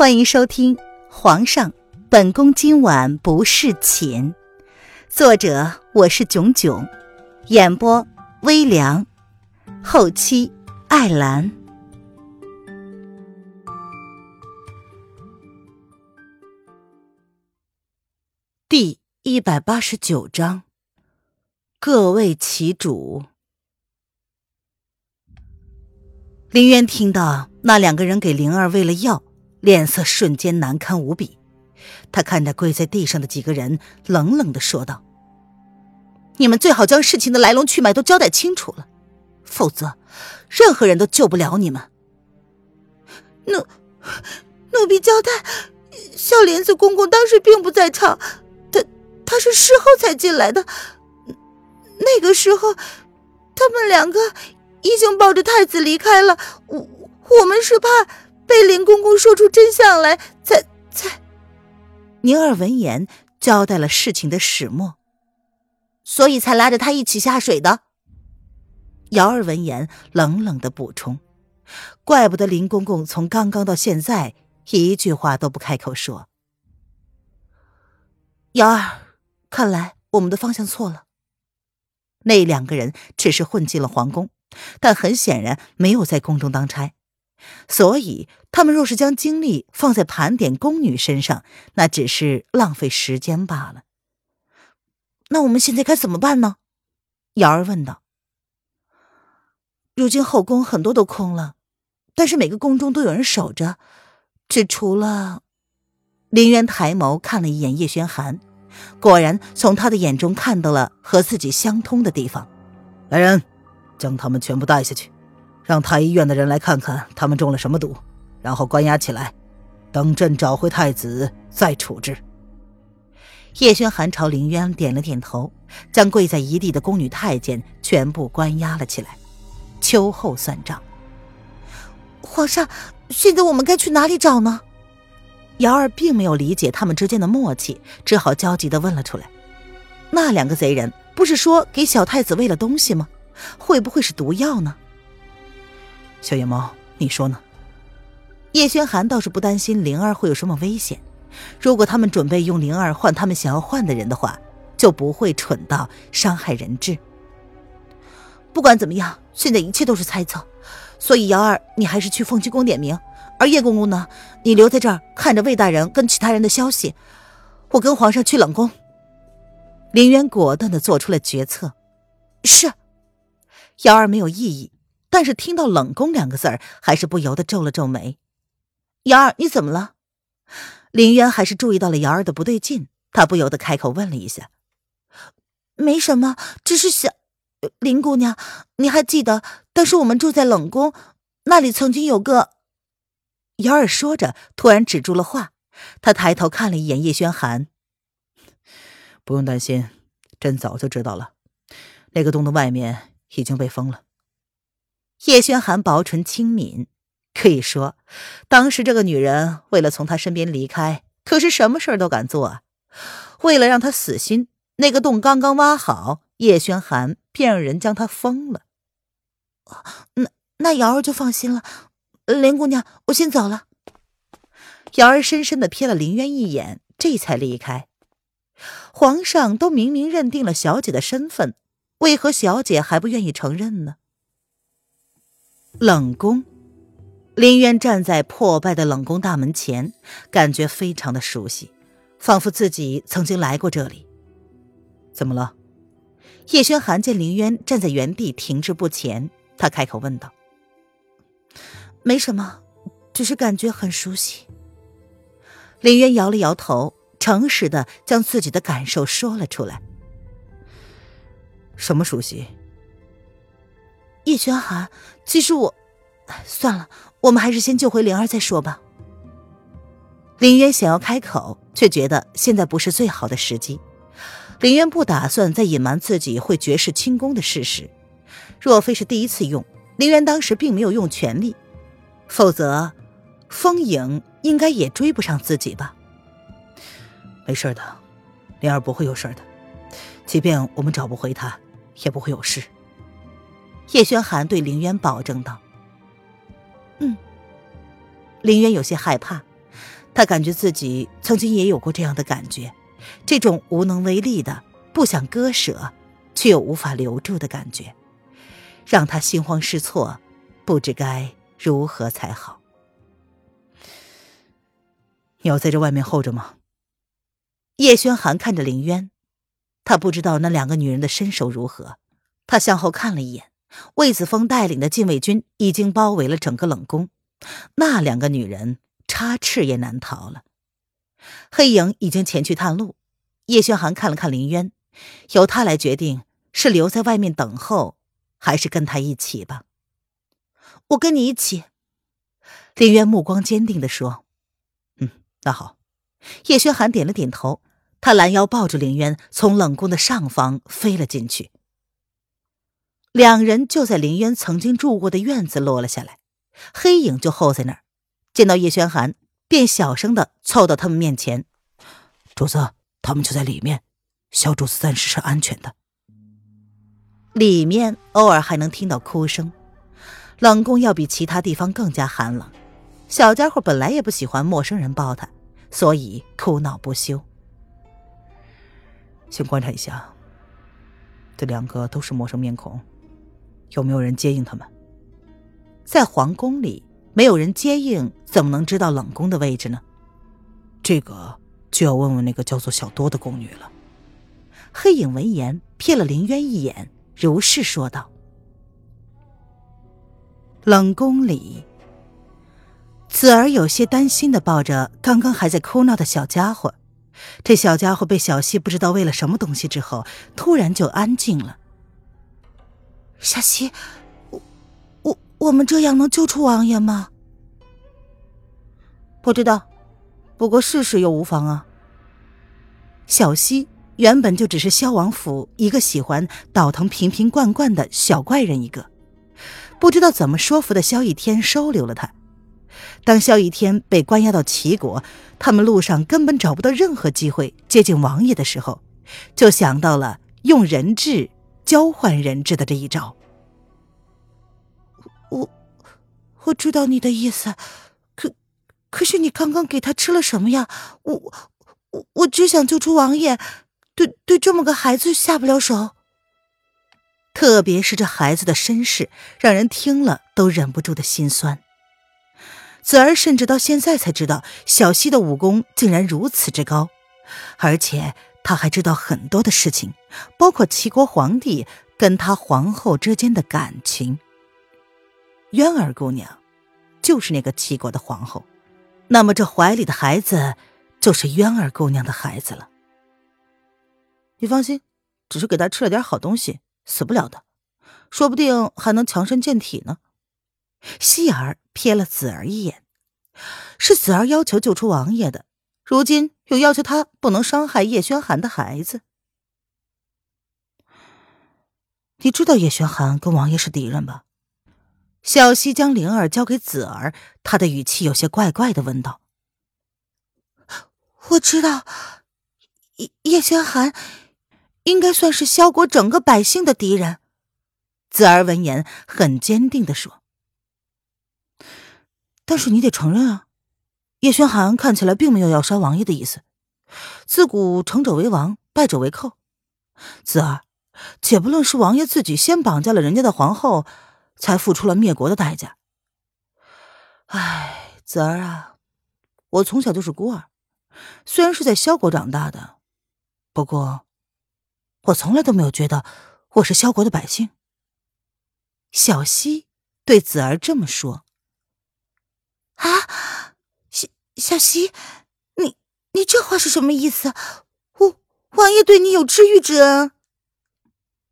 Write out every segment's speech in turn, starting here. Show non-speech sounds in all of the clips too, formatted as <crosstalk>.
欢迎收听《皇上，本宫今晚不侍寝》，作者我是囧囧，演播微凉，后期艾兰。第一百八十九章，各为其主。林渊听到那两个人给灵儿喂了药。脸色瞬间难堪无比，他看着跪在地上的几个人，冷冷的说道：“你们最好将事情的来龙去脉都交代清楚了，否则，任何人都救不了你们。”奴奴婢交代，小莲子公公当时并不在场，他他是事后才进来的。那个时候，他们两个已经抱着太子离开了。我我们是怕。被林公公说出真相来，才才。宁儿闻言交代了事情的始末，所以才拉着他一起下水的。瑶儿闻言冷冷的补充：“怪不得林公公从刚刚到现在一句话都不开口说。”瑶儿，看来我们的方向错了。那两个人只是混进了皇宫，但很显然没有在宫中当差。所以，他们若是将精力放在盘点宫女身上，那只是浪费时间罢了。那我们现在该怎么办呢？瑶儿问道。如今后宫很多都空了，但是每个宫中都有人守着，只除了……林渊抬眸看了一眼叶轩寒，果然从他的眼中看到了和自己相通的地方。来人，将他们全部带下去。让太医院的人来看看他们中了什么毒，然后关押起来，等朕找回太子再处置。叶轩寒朝林渊点了点头，将跪在一地的宫女太监全部关押了起来，秋后算账。皇上，现在我们该去哪里找呢？瑶儿并没有理解他们之间的默契，只好焦急的问了出来：“那两个贼人不是说给小太子喂了东西吗？会不会是毒药呢？”小野猫，你说呢？叶轩寒倒是不担心灵儿会有什么危险。如果他们准备用灵儿换他们想要换的人的话，就不会蠢到伤害人质。不管怎么样，现在一切都是猜测，所以瑶儿，你还是去凤栖宫点名，而叶公公呢，你留在这儿看着魏大人跟其他人的消息。我跟皇上去冷宫。林渊果断的做出了决策。是。瑶儿没有异议。但是听到“冷宫”两个字儿，还是不由得皱了皱眉。瑶儿，你怎么了？林渊还是注意到了瑶儿的不对劲，他不由得开口问了一下：“没什么，只是想……林姑娘，你还记得当时我们住在冷宫，那里曾经有个……”瑶儿说着，突然止住了话。他抬头看了一眼叶轩寒：“不用担心，朕早就知道了，那个洞的外面已经被封了。”叶轩寒薄唇轻抿，可以说，当时这个女人为了从他身边离开，可是什么事儿都敢做啊！为了让他死心，那个洞刚刚挖好，叶轩寒便让人将他封了。那那瑶儿就放心了。林姑娘，我先走了。瑶儿深深的瞥了林渊一眼，这才离开。皇上都明明认定了小姐的身份，为何小姐还不愿意承认呢？冷宫，林渊站在破败的冷宫大门前，感觉非常的熟悉，仿佛自己曾经来过这里。怎么了？叶轩寒见林渊站在原地停滞不前，他开口问道：“没什么，只是感觉很熟悉。”林渊摇了摇头，诚实的将自己的感受说了出来：“什么熟悉？”叶轩寒，其实我，算了，我们还是先救回灵儿再说吧。林渊想要开口，却觉得现在不是最好的时机。林渊不打算再隐瞒自己会绝世轻功的事实。若非是第一次用，林渊当时并没有用全力，否则，风影应该也追不上自己吧。没事的，灵儿不会有事的。即便我们找不回她，也不会有事。叶轩寒对林渊保证道：“嗯。”林渊有些害怕，他感觉自己曾经也有过这样的感觉，这种无能为力的、不想割舍却又无法留住的感觉，让他心慌失措，不知该如何才好。你要在这外面候着吗？叶轩寒看着林渊，他不知道那两个女人的身手如何。他向后看了一眼，魏子峰带领的禁卫军已经包围了整个冷宫，那两个女人插翅也难逃了。黑影已经前去探路，叶轩寒看了看林渊，由他来决定是留在外面等候，还是跟他一起吧。我跟你一起。林渊目光坚定地说：“嗯，那好。”叶轩寒点了点头，他拦腰抱住林渊，从冷宫的上方飞了进去。两人就在林渊曾经住过的院子落了下来，黑影就候在那儿，见到叶轩寒，便小声的凑到他们面前：“主子，他们就在里面，小主子暂时是安全的。”里面偶尔还能听到哭声，冷宫要比其他地方更加寒冷。小家伙本来也不喜欢陌生人抱他，所以哭闹不休。先观察一下，这两个都是陌生面孔。有没有人接应他们？在皇宫里没有人接应，怎么能知道冷宫的位置呢？这个就要问问那个叫做小多的宫女了。黑影闻言瞥了林渊一眼，如是说道：“冷宫里。”子儿有些担心的抱着刚刚还在哭闹的小家伙，这小家伙被小溪不知道喂了什么东西之后，突然就安静了。小溪，我我我们这样能救出王爷吗？不知道，不过试试又无妨啊。小溪原本就只是萧王府一个喜欢倒腾瓶瓶罐罐的小怪人一个，不知道怎么说服的萧逸天收留了他。当萧逸天被关押到齐国，他们路上根本找不到任何机会接近王爷的时候，就想到了用人质。交换人质的这一招，我我知道你的意思，可可是你刚刚给他吃了什么呀？我我我只想救出王爷，对对这么个孩子下不了手。特别是这孩子的身世，让人听了都忍不住的心酸。子儿甚至到现在才知道，小溪的武功竟然如此之高，而且。他还知道很多的事情，包括齐国皇帝跟他皇后之间的感情。渊儿姑娘，就是那个齐国的皇后，那么这怀里的孩子，就是渊儿姑娘的孩子了。你放心，只是给他吃了点好东西，死不了的，说不定还能强身健体呢。希儿瞥了子儿一眼，是子儿要求救出王爷的。如今又要求他不能伤害叶轩寒的孩子。你知道叶轩寒跟王爷是敌人吧？小溪将灵儿交给子儿，他的语气有些怪怪的问道：“我知道，叶叶轩寒应该算是萧国整个百姓的敌人。”子儿闻言很坚定的说：“但是你得承认啊。”叶轩寒看起来并没有要杀王爷的意思。自古成者为王，败者为寇。子儿，且不论是王爷自己先绑架了人家的皇后，才付出了灭国的代价。唉，子儿啊，我从小就是孤儿，虽然是在萧国长大的，不过我从来都没有觉得我是萧国的百姓。小溪对子儿这么说。啊。小溪，你你这话是什么意思？我王爷对你有知遇之恩。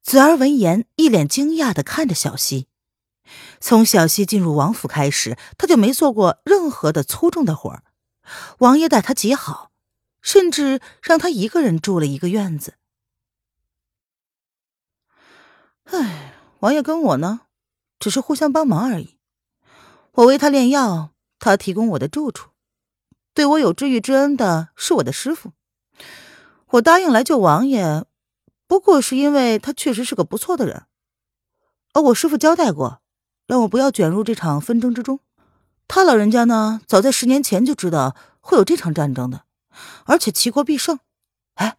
子儿闻言，一脸惊讶的看着小溪。从小溪进入王府开始，他就没做过任何的粗重的活儿。王爷待他极好，甚至让他一个人住了一个院子。唉，王爷跟我呢，只是互相帮忙而已。我为他炼药，他提供我的住处。对我有知遇之恩的是我的师傅，我答应来救王爷，不过是因为他确实是个不错的人，而我师傅交代过，让我不要卷入这场纷争之中。他老人家呢，早在十年前就知道会有这场战争的，而且齐国必胜。哎，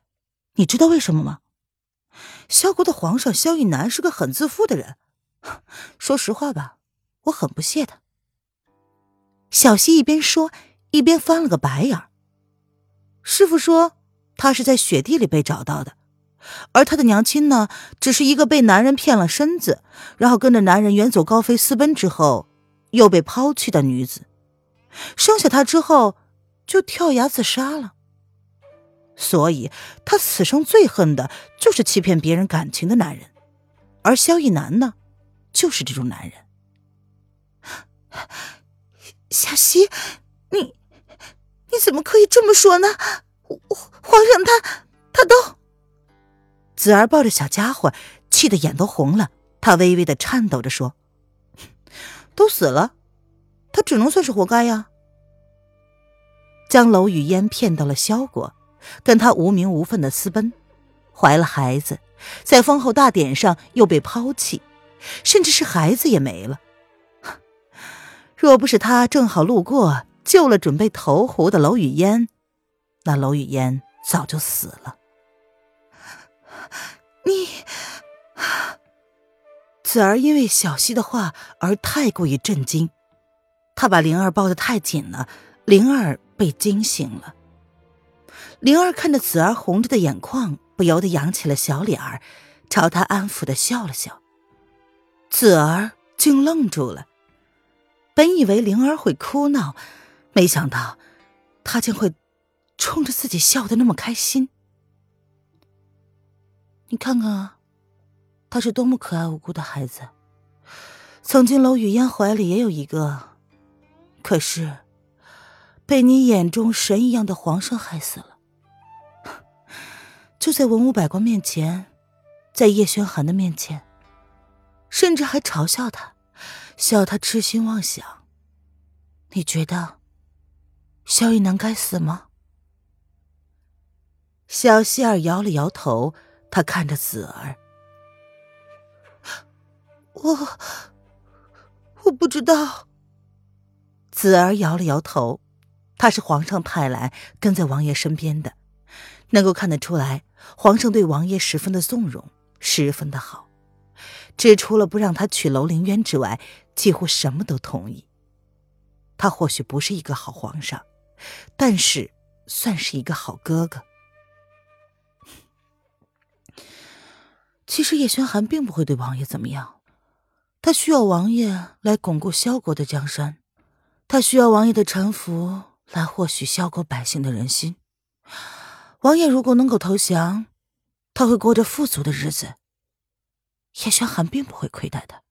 你知道为什么吗？萧国的皇上萧逸南是个很自负的人。<laughs> 说实话吧，我很不屑他。小溪一边说，一边翻了个白眼。师傅说，他是在雪地里被找到的，而他的娘亲呢，只是一个被男人骗了身子，然后跟着男人远走高飞私奔之后，又被抛弃的女子。生下他之后，就跳崖自杀了。所以，他此生最恨的就是欺骗别人感情的男人，而萧逸南呢，就是这种男人。<sighs> 小溪，你你怎么可以这么说呢？皇上他他都……子儿抱着小家伙，气得眼都红了。他微微的颤抖着说：“都死了，他只能算是活该呀。”将楼雨烟骗到了萧国，跟他无名无分的私奔，怀了孩子，在封后大典上又被抛弃，甚至是孩子也没了。<laughs> 若不是他正好路过，救了准备投湖的娄雨嫣，那娄雨嫣早就死了。你，子儿因为小溪的话而太过于震惊，他把灵儿抱得太紧了，灵儿被惊醒了。灵儿看着子儿红着的眼眶，不由得扬起了小脸儿，朝他安抚的笑了笑。子儿竟愣住了。本以为灵儿会哭闹，没想到他竟会冲着自己笑得那么开心。你看看啊，他是多么可爱无辜的孩子。曾经楼雨嫣怀里也有一个，可是被你眼中神一样的皇上害死了。就在文武百官面前，在叶轩寒的面前，甚至还嘲笑他。笑他痴心妄想。你觉得萧玉南该死吗？小希儿摇了摇头，他看着子儿，我我不知道。子儿摇了摇头，他是皇上派来跟在王爷身边的，能够看得出来，皇上对王爷十分的纵容，十分的好。只除了不让他娶楼凌渊之外，几乎什么都同意。他或许不是一个好皇上，但是算是一个好哥哥。其实叶轩寒并不会对王爷怎么样，他需要王爷来巩固萧国的江山，他需要王爷的臣服来获取萧国百姓的人心。王爷如果能够投降，他会过着富足的日子。叶轩寒并不会亏待他。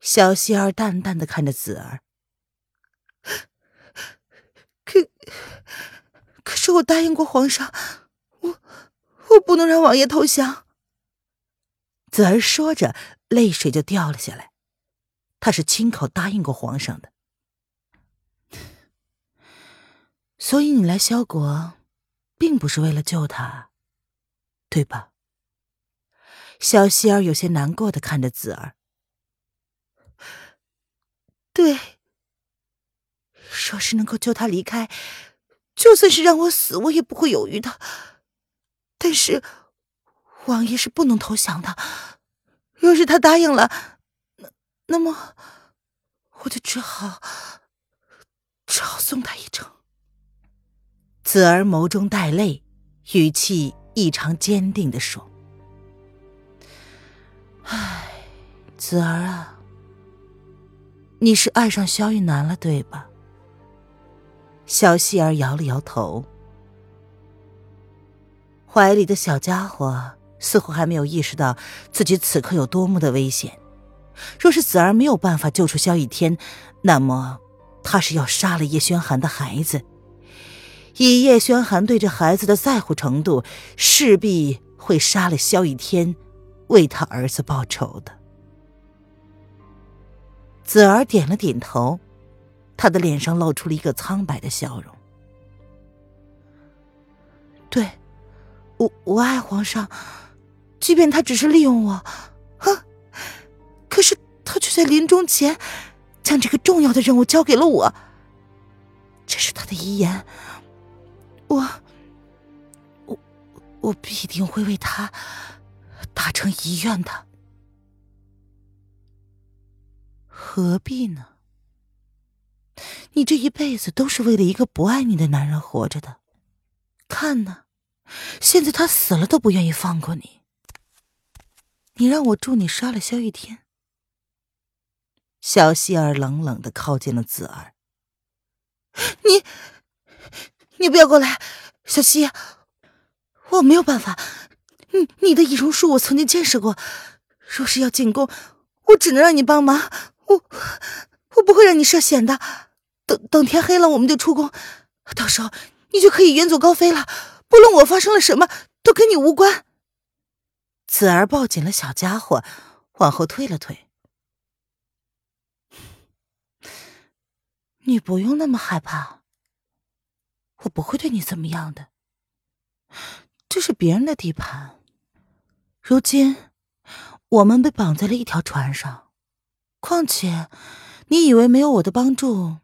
小希儿淡淡的看着子儿，可可是我答应过皇上，我我不能让王爷投降。子儿说着，泪水就掉了下来。他是亲口答应过皇上的，所以你来萧国，并不是为了救他，对吧？小希儿有些难过的看着子儿，对，若是能够救他离开，就算是让我死，我也不会犹豫的。但是王爷是不能投降的，若是他答应了，那那么我就只好只好送他一程。子儿眸中带泪，语气异常坚定的说。唉，子儿啊，你是爱上萧玉楠了，对吧？小希儿摇了摇头，怀里的小家伙似乎还没有意识到自己此刻有多么的危险。若是子儿没有办法救出萧逸天，那么他是要杀了叶轩寒的孩子。以叶轩寒对这孩子的在乎程度，势必会杀了萧逸天。为他儿子报仇的，子儿点了点头，他的脸上露出了一个苍白的笑容。对，我我爱皇上，即便他只是利用我，哼，可是他却在临终前将这个重要的任务交给了我。这是他的遗言，我，我，我必定会为他达成遗愿的。何必呢？你这一辈子都是为了一个不爱你的男人活着的，看呢，现在他死了都不愿意放过你。你让我助你杀了萧玉天。小希儿冷冷的靠近了子儿。你，你不要过来，小希，我没有办法。你你的易容术我曾经见识过，若是要进宫，我只能让你帮忙。我我不会让你涉险的。等等天黑了，我们就出宫，到时候你就可以远走高飞了。不论我发生了什么，都跟你无关。子儿抱紧了小家伙，往后退了退。你不用那么害怕，我不会对你怎么样的。这是别人的地盘，如今我们被绑在了一条船上。况且，你以为没有我的帮助，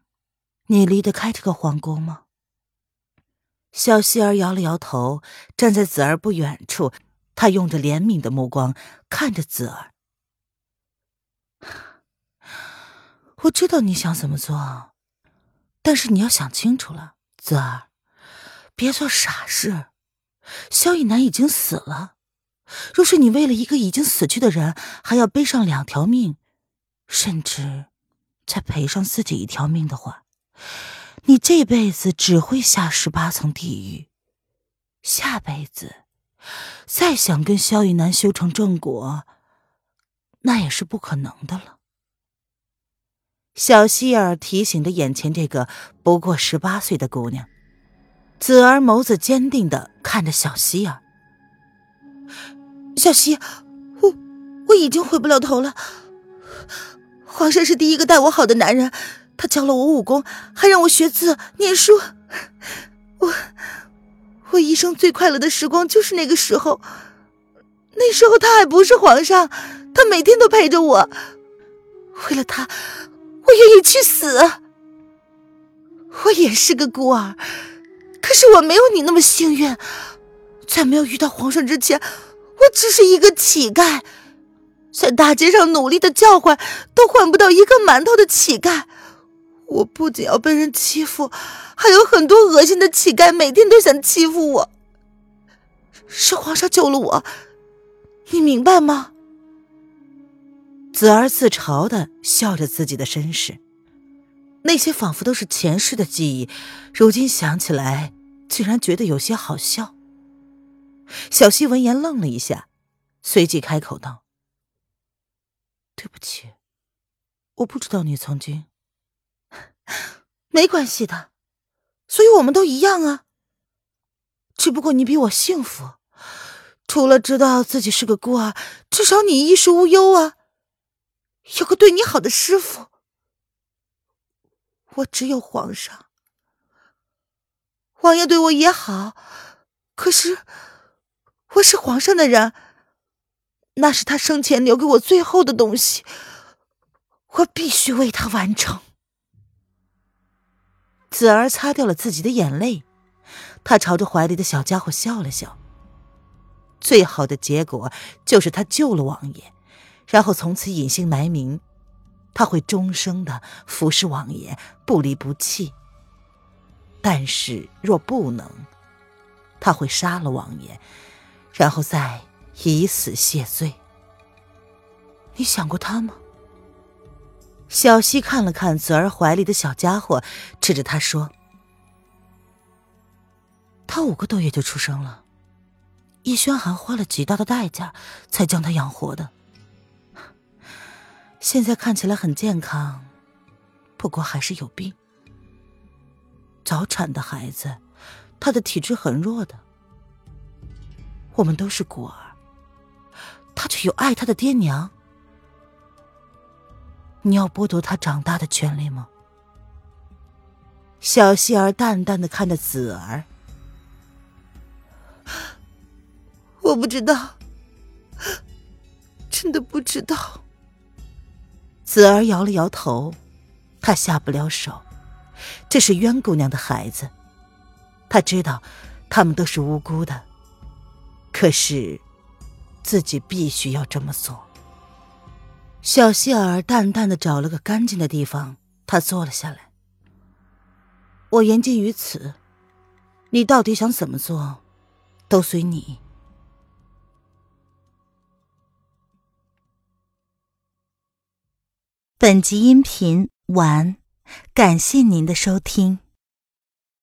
你离得开这个皇宫吗？小希儿摇了摇头，站在子儿不远处。她用着怜悯的目光看着子儿，我知道你想怎么做，但是你要想清楚了，子儿，别做傻事。萧逸南已经死了，若是你为了一个已经死去的人还要背上两条命，甚至再赔上自己一条命的话，你这辈子只会下十八层地狱，下辈子。再想跟萧逸南修成正果，那也是不可能的了。小希儿提醒着眼前这个不过十八岁的姑娘，子儿眸子坚定的看着小希儿。小希，我我已经回不了头了。皇上是第一个待我好的男人，他教了我武功，还让我学字念书。我。我一生最快乐的时光就是那个时候，那时候他还不是皇上，他每天都陪着我。为了他，我愿意去死。我也是个孤儿，可是我没有你那么幸运，在没有遇到皇上之前，我只是一个乞丐，在大街上努力的叫唤，都换不到一个馒头的乞丐。我不仅要被人欺负，还有很多恶心的乞丐每天都想欺负我。是皇上救了我，你明白吗？子儿自嘲的笑着自己的身世，那些仿佛都是前世的记忆，如今想起来，竟然觉得有些好笑。小希闻言愣了一下，随即开口道：“对不起，我不知道你曾经。” <laughs> 没关系的，所以我们都一样啊。只不过你比我幸福，除了知道自己是个孤儿，至少你衣食无忧啊，有个对你好的师傅。我只有皇上，王爷对我也好，可是我是皇上的人，那是他生前留给我最后的东西，我必须为他完成。子儿擦掉了自己的眼泪，他朝着怀里的小家伙笑了笑。最好的结果就是他救了王爷，然后从此隐姓埋名，他会终生的服侍王爷，不离不弃。但是若不能，他会杀了王爷，然后再以死谢罪。你想过他吗？小希看了看子儿怀里的小家伙，指着他说：“他五个多月就出生了，叶轩寒花了极大的代价才将他养活的。现在看起来很健康，不过还是有病。早产的孩子，他的体质很弱的。我们都是孤儿，他却有爱他的爹娘。”你要剥夺他长大的权利吗？小希儿淡淡的看着子儿，我不知道，真的不知道。子儿摇了摇头，他下不了手。这是冤姑娘的孩子，他知道他们都是无辜的，可是自己必须要这么做。小希尔淡淡的找了个干净的地方，他坐了下来。我言尽于此，你到底想怎么做，都随你。本集音频完，感谢您的收听。